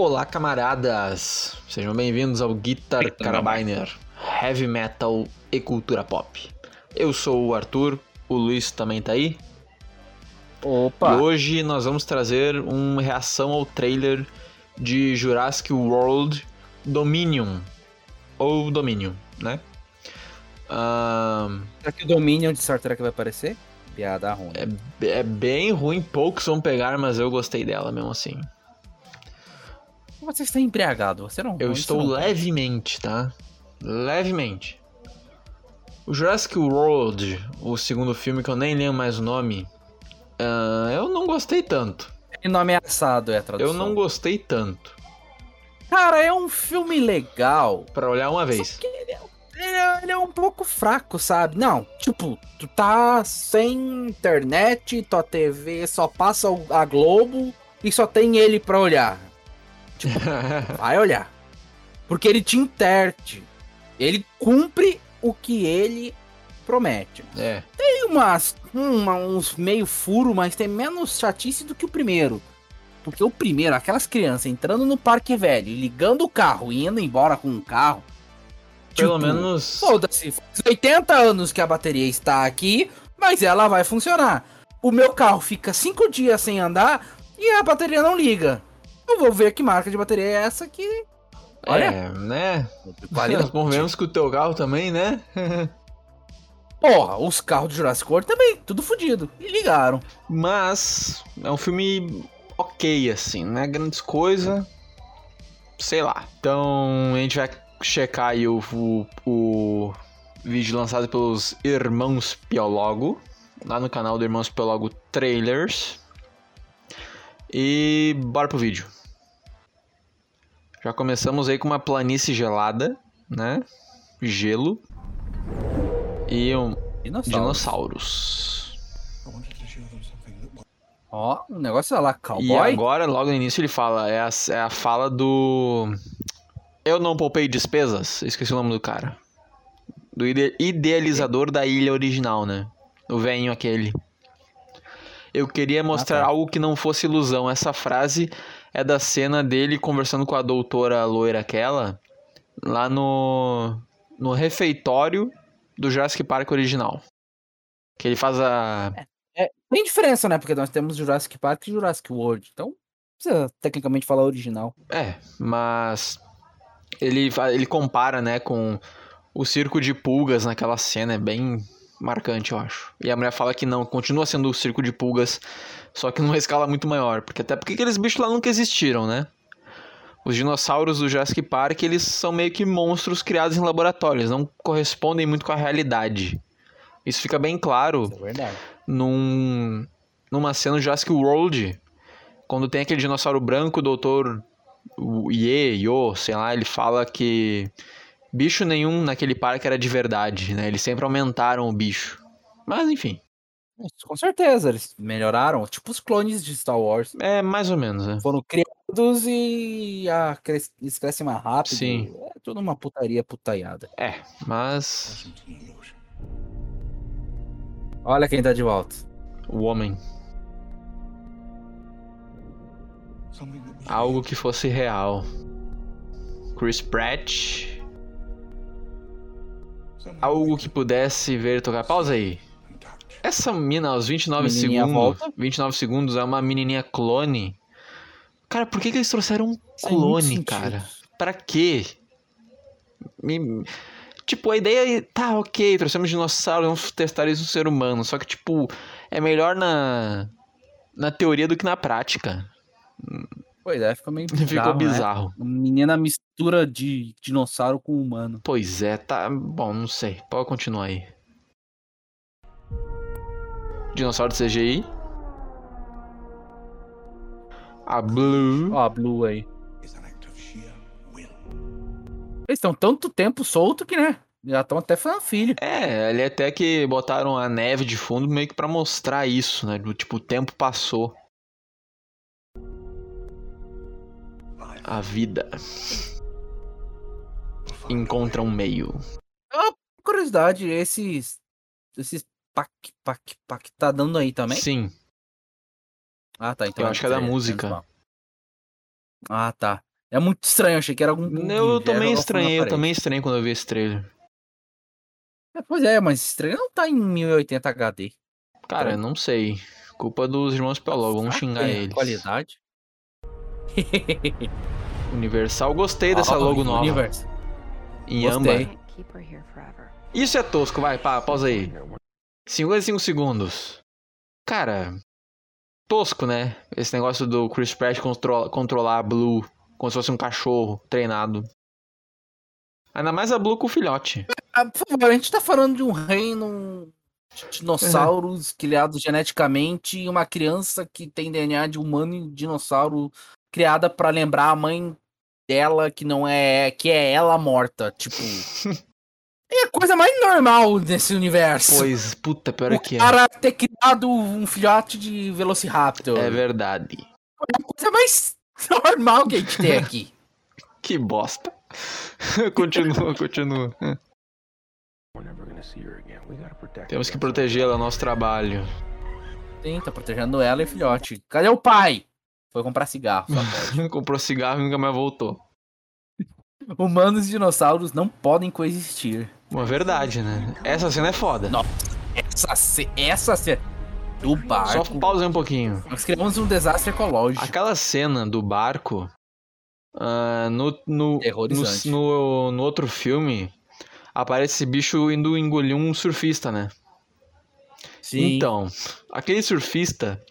Olá, camaradas! Sejam bem-vindos ao Guitar Carabiner, Heavy Metal e Cultura Pop. Eu sou o Arthur, o Luiz também tá aí. Opa! E hoje nós vamos trazer uma reação ao trailer de Jurassic World Dominion. Ou Dominion, né? Ahn, Será que o Dominion de Star Trek vai aparecer? Piada ruim. é, é bem ruim, poucos vão pegar, mas eu gostei dela mesmo assim. Você está embriagado, você não Eu estou não- levemente, tá? Levemente. O Jurassic World, o segundo filme que eu nem lembro mais o nome, ah, eu não gostei tanto. Ele não ameaçado é a tradução. Eu não gostei tanto. Cara, é um filme legal. Pra olhar uma vez. Ele é, ele é- ele é um pouco fraco, sabe? Não, tipo, tu tá sem internet, tua TV só passa a Globo e só tem ele pra olhar. Vai olhar. Porque ele te interte. Ele cumpre o que ele promete. é. Tem umas, uma- uns meio furo, mas tem menos chatice do que o primeiro. Porque o primeiro, aquelas crianças entrando no parque velho, ligando o carro e indo embora com o carro. Pelo tipo, menos. Foda-se, faz 80 anos que a bateria está aqui, mas ela vai funcionar. O meu carro fica 5 dias sem andar e a bateria não liga. Eu vou ver que marca de bateria é essa que. Olha, É, né? Nós convenhamos que o teu carro também, né? Porra, os carros do Jurassic World também, tudo fodido. E ligaram. Mas é um filme ok, assim, não é grandes coisa. Sei lá. Então a gente vai checar aí o, o, o vídeo lançado pelos Irmãos Piologo, lá no canal do Irmãos Piologo Trailers. E bora pro vídeo. Já começamos aí com uma planície gelada, né? Gelo. E um Dinossauro. dinossauros. Ó, o negócio é lá, E cowboy. agora, logo no início, ele fala, é a, é a fala do. Eu não poupei despesas? Esqueci o nome do cara. Do ide- idealizador da ilha original, né? O velhinho aquele. Eu queria mostrar tá. algo que não fosse ilusão. Essa frase é da cena dele conversando com a doutora loira aquela, lá no, no refeitório do Jurassic Park original. Que ele faz a. É, tem diferença, né? Porque nós temos Jurassic Park e Jurassic World. Então, precisa tecnicamente falar original. É, mas ele, ele compara, né, com o circo de pulgas naquela cena, é bem marcante, eu acho. E a mulher fala que não, continua sendo o circo de pulgas, só que numa escala muito maior, porque até porque aqueles bichos lá nunca existiram, né? Os dinossauros do Jurassic Park, eles são meio que monstros criados em laboratórios, não correspondem muito com a realidade. Isso fica bem claro é num, numa cena do Jurassic World, quando tem aquele dinossauro branco, o doutor Ye, Yo, sei lá, ele fala que bicho nenhum naquele parque era de verdade, né? Eles sempre aumentaram o bicho. Mas enfim, com certeza, eles melhoraram. Tipo os clones de Star Wars. é mais ou menos, né? Foram criados e ah, cres- eles crescem mais rápido. Sim. É tudo uma putaria putaiada. É, mas Olha quem tá de volta. o homem, algo que fosse real. Chris Pratt, algo que pudesse ver tocar. Pausa aí. Essa mina aos 29 Menininha segundos, volta. 29 segundos é uma menininha clone. Cara, por que, que eles trouxeram um clone, cara? Pra quê? Me- Tipo, a ideia é, tá, ok, trouxemos dinossauros, vamos testar isso no ser humano. Só que, tipo, é melhor na, na teoria do que na prática. Pois é, fica meio Ficou bizarro, né? bizarro. Uma menina mistura de dinossauro com humano. Pois é, tá. Bom, não sei. Pode continuar aí. Dinossauro de CGI. A Blue. Ó, a Blue aí. Eles estão tanto tempo solto que, né? Já estão até fazendo filho. É, ali até que botaram a neve de fundo meio que pra mostrar isso, né? Do tipo, o tempo passou. A vida encontra um meio. Curiosidade, esses. Esses pac, pac, pac, tá dando aí também? Sim, Ah, tá. Então Eu acho que é da música. Ah, tá. É muito estranho, achei que era algum. Eu também estranhei, eu também estranhei quando eu vi esse trailer. É, pois é, mas esse trailer não tá em 1080 HD. Cara, então... não sei. Culpa dos irmãos Peló, vamos xingar é, eles. Qualidade. Universal, gostei dessa oh, logo nova. Universal. Em âmbar. Isso é tosco, vai, pá, pausa aí. 55 segundos. Cara, tosco, né? Esse negócio do Chris Pratt controla, controlar a Blue como se fosse um cachorro treinado. Ainda mais a Blue com o filhote. Ah, por favor, a gente tá falando de um reino de dinossauros criados geneticamente e uma criança que tem DNA de humano e dinossauro criada para lembrar a mãe dela que não é que é ela morta, tipo coisa mais normal desse universo. Pois, puta, pior é que é. O cara ter criado um filhote de Velociraptor. É verdade. É a coisa mais normal que a gente tem aqui. que bosta. continua, continua. Temos que protegê-la, é nosso trabalho. Sim, tá protegendo ela e o filhote. Cadê o pai? Foi comprar cigarro, Comprou cigarro e nunca mais voltou. Humanos e dinossauros não podem coexistir. Uma verdade, né? Essa cena é foda. Nossa, essa, essa cena do barco. Só pausa um pouquinho. Nós criamos um desastre ecológico. Aquela cena do barco. Uh, no, no, no, no, no, outro filme, aparece esse bicho indo engolir um surfista, né? Sim. Então, aquele surfista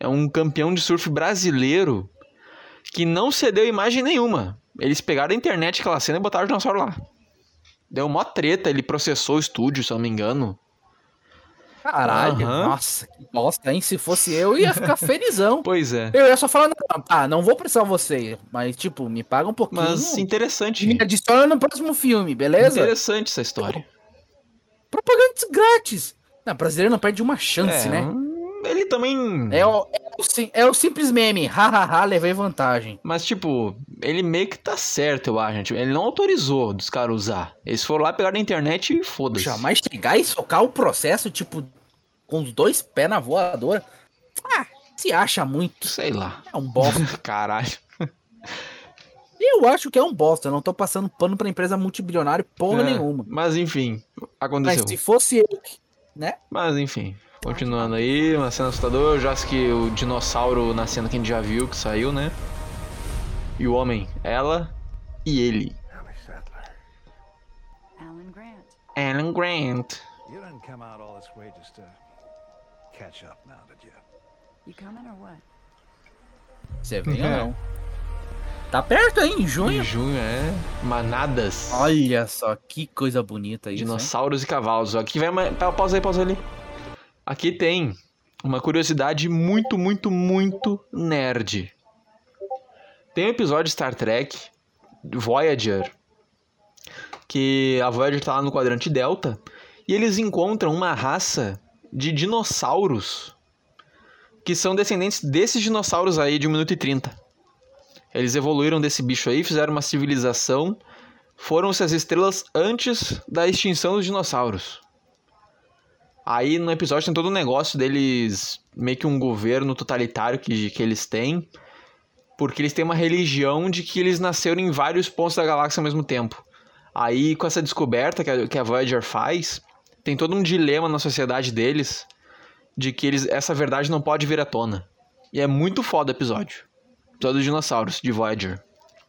é um campeão de surf brasileiro que não cedeu imagem nenhuma. Eles pegaram a internet aquela cena e botaram o dinossauro lá. Deu mó treta, ele processou o estúdio, se eu não me engano. Caralho, uhum. nossa, que bosta, hein? Se fosse eu, ia ficar felizão. pois é. Eu ia só falar, não, ah, não vou precisar você, mas, tipo, me paga um pouquinho. Mas interessante. Me adiciona no próximo filme, beleza? Interessante essa história. Propaganda grátis. Não, brasileiro não perde uma chance, é, né? Ele também. É o, é o, simples meme. Hahaha, levei vantagem. Mas, tipo, ele meio que tá certo, eu acho. Tipo, ele não autorizou dos caras usar. Eles foram lá, pegar na internet e foda-se. Jamais chegar e socar o processo, tipo, com os dois pés na voadora. Ah, se acha muito. Sei lá. É um bosta. Caralho. Eu acho que é um bosta. Eu não tô passando pano pra empresa multibilionária porra é, nenhuma. Mas enfim, aconteceu. Mas se fosse eu, né? Mas enfim. Continuando aí, uma cena assustadora. Já que o dinossauro na cena que a gente já viu, que saiu, né? E o homem, ela e ele. Alan Grant. Alan Grant. You didn't come out all this way just to catch up now, did you? You coming or what? Você vem ou não? Tá perto, hein? Em junho. Em junho, é. Manadas. Olha só, que coisa bonita isso. Dinossauros hein? e cavalos. Aqui vai uma. Pausa aí, pausa ali. Aqui tem uma curiosidade muito, muito, muito nerd. Tem um episódio de Star Trek, Voyager, que a Voyager tá lá no quadrante Delta, e eles encontram uma raça de dinossauros que são descendentes desses dinossauros aí de 1 minuto e 30. Eles evoluíram desse bicho aí, fizeram uma civilização, foram-se as estrelas antes da extinção dos dinossauros. Aí no episódio tem todo um negócio deles, meio que um governo totalitário que, que eles têm, porque eles têm uma religião de que eles nasceram em vários pontos da galáxia ao mesmo tempo. Aí com essa descoberta que a, que a Voyager faz, tem todo um dilema na sociedade deles de que eles, essa verdade não pode vir à tona. E é muito foda o episódio. Episódio dos dinossauros, de Voyager.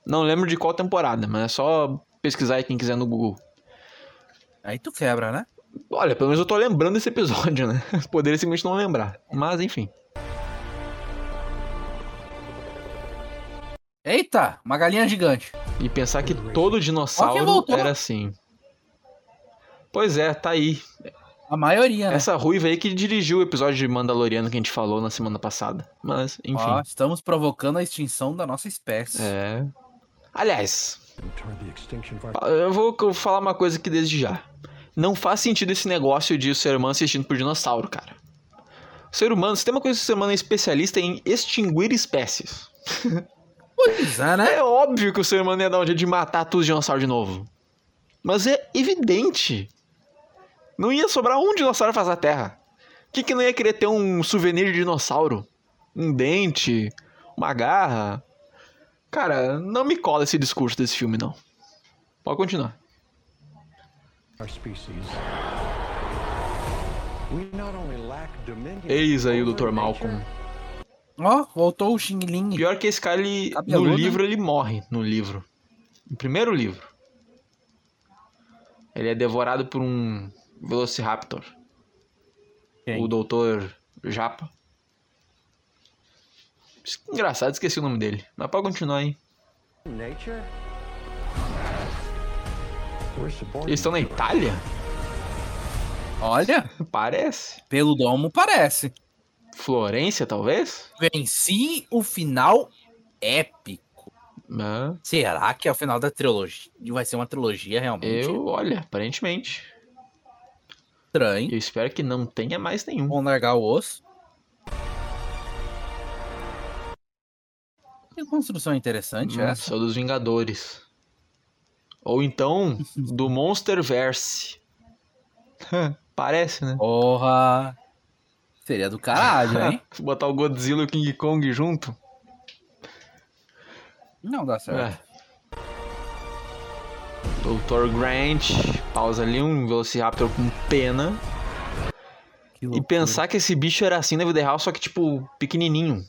Não lembro de qual temporada, mas é só pesquisar aí quem quiser no Google. Aí tu quebra, né? Olha, pelo menos eu tô lembrando desse episódio, né? Poderia simplesmente não lembrar. Mas enfim. Eita, uma galinha gigante. E pensar que todo dinossauro era assim. Pois é, tá aí. A maioria, né? Essa ruiva aí que dirigiu o episódio de Mandaloriano que a gente falou na semana passada. Mas, enfim. Ó, estamos provocando a extinção da nossa espécie. É. Aliás, eu vou falar uma coisa aqui desde já. Não faz sentido esse negócio de o ser humano assistindo por dinossauro, cara. O ser humano, se tem uma coisa que o ser humano é especialista em extinguir espécies. Pois é, né? É óbvio que o ser humano ia dar um jeito de matar todos os dinossauros de novo. Mas é evidente. Não ia sobrar um dinossauro fazer a Terra. Quem que não ia querer ter um souvenir de dinossauro? Um dente, uma garra. Cara, não me cola esse discurso desse filme, não. Pode continuar. Eis aí o Dr. Malcolm. Ó, voltou o Xing Ling. Pior que esse cara, ele, no Cabeludo. livro, ele morre. No livro. No primeiro livro. Ele é devorado por um Velociraptor. Quem? O Doutor Japa. Engraçado, esqueci o nome dele. Mas pode continuar aí. Nature? Eles estão na. Itália? Olha, Parece. pelo domo parece. Florência, talvez? Venci o final épico. Ah, Será que é o final da trilogia? Vai ser uma trilogia realmente? eu, olha, aparentemente. Estranho. Eu espero que não tenha mais nenhum. Vamos largar o osso. Que construção interessante Hum, essa. Só dos Vingadores. Ou então, do Monsterverse. Parece, né? Porra. Seria do caralho, hein? Botar o Godzilla e o King Kong junto. Não dá certo. É. Dr. Grant, pausa ali, um Velociraptor com pena. Que E pensar que esse bicho era assim na vida real, só que tipo, pequenininho.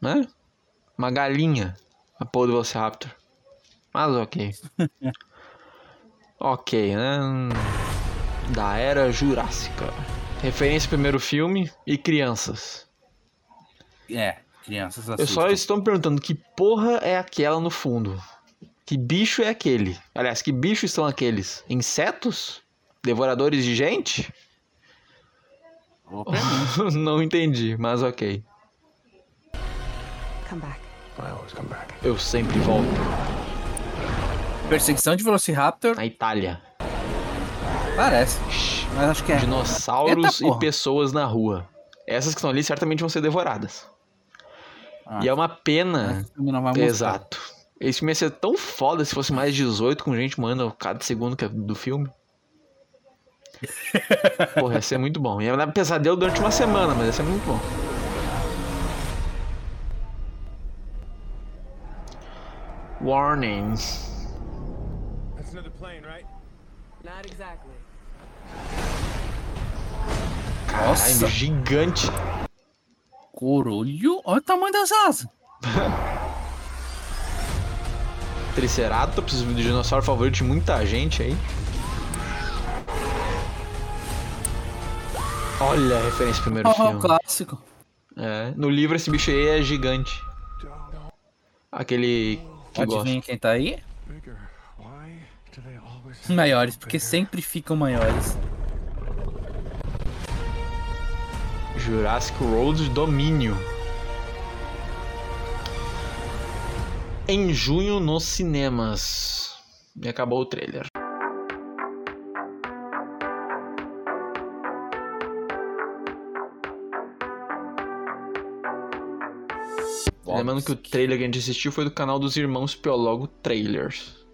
Né? Uma galinha. A porra do Velociraptor. Mas ok. ok, né? Da era Jurássica. Referência ao primeiro filme e crianças. É, crianças Eu só assustam. estou me perguntando que porra é aquela no fundo? Que bicho é aquele? Aliás, que bichos são aqueles? Insetos? Devoradores de gente? Pergunta. Não entendi, mas ok. Eu sempre volto. Perseguição de Velociraptor, Na Itália. parece. Mas acho que é. Dinossauros Eita e pessoas na rua. Essas que estão ali certamente vão ser devoradas. Ah, E é uma pena. esse filme não vai mostrar. Exato. Esse filme ia ser tão foda se fosse mais 18 com gente morrendo cada segundo que é do filme. Porra, ia ser muito bom. Ia dar pesadelo durante uma semana, mas ia ser muito bom. Warning. That's another plane, right? Not exactly. Caralho, Nossa. gigante. Corolho, olha o tamanho das asas. Triceratops, o dinossauro favorito de muita gente aí. Olha a referência ao primeiro Ó, o filme. clássico. É, no livro esse bicho aí é gigante. Aquele que gosta. Adivinha quem tá aí? Maiores, porque sempre ficam maiores. Jurassic World Domínio. Em junho nos cinemas. E acabou o trailer. Lembrando que o trailer que a gente assistiu foi do canal dos Irmãos Piologo Trailers.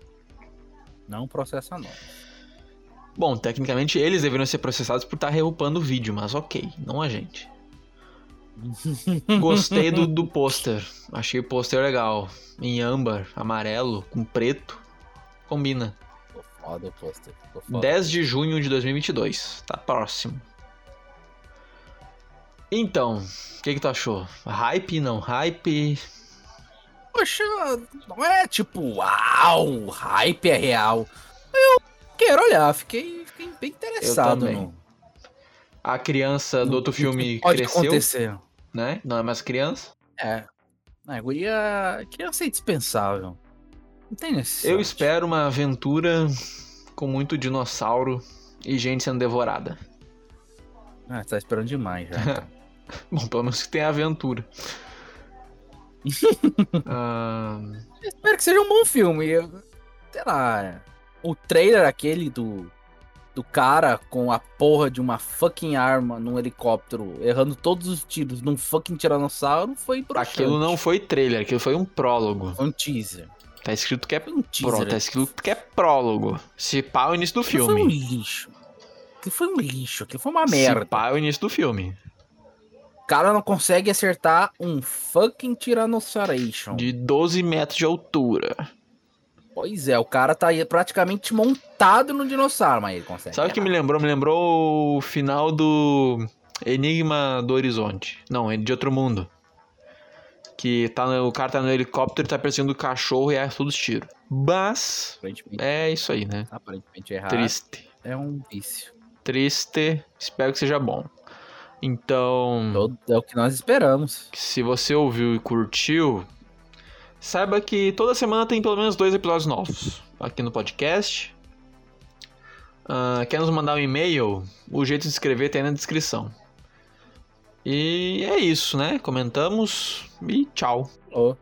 Não processa não. Bom, tecnicamente eles deveriam ser processados por estar reupando o vídeo, mas ok, não a gente. Gostei do, do pôster. Achei o pôster legal. Em âmbar, amarelo, com preto. Combina. Ficou foda o pôster. Ficou foda. 10 de junho de 2022. Tá próximo. Então, o que, que tu achou? Hype? Não hype? Poxa, não é tipo, uau, hype é real. Eu quero olhar, fiquei, fiquei bem interessado no. A criança do outro filme Pode cresceu, acontecer. né? Não é mais criança. É. A guria. Criança é indispensável. Não tem necessidade. Eu espero uma aventura com muito dinossauro e gente sendo devorada. Ah, tá esperando demais já. então. Bom, pelo menos que tenha aventura. Ah, Espero que seja um bom filme. Sei lá. O trailer aquele do. Do cara com a porra de uma fucking arma num helicóptero, errando todos os tiros num fucking tiranossauro, foi broxante. aquilo não foi trailer, aquilo foi um prólogo. Foi um teaser. Tá escrito que é um teaser. Tá escrito que é prólogo. Se pá, é o início do Aquilo foi um filme. lixo. Aquilo foi um lixo, aquilo foi uma Se merda. pá, é o início do filme. O cara não consegue acertar um fucking Tyrannosaurus. De 12 metros de altura. Pois é, o cara tá aí praticamente montado no dinossauro, mas ele consegue. Sabe o que me lembrou? Me lembrou o final do Enigma do Horizonte. Não, é de outro mundo. Que tá no- o cara tá no helicóptero e tá perseguindo o cachorro e é todos tiros. Mas é isso aí, né? aparentemente errar Triste. é um vício. Triste. Espero que seja bom. Então, Todo- É o que nós esperamos. se você ouviu e curtiu, saiba que toda semana tem pelo menos dois episódios novos aqui no podcast. Ah, quer nos mandar um e-mail? O jeito de escrever tem na descrição. E é isso, né? Comentamos e tchau. Ô,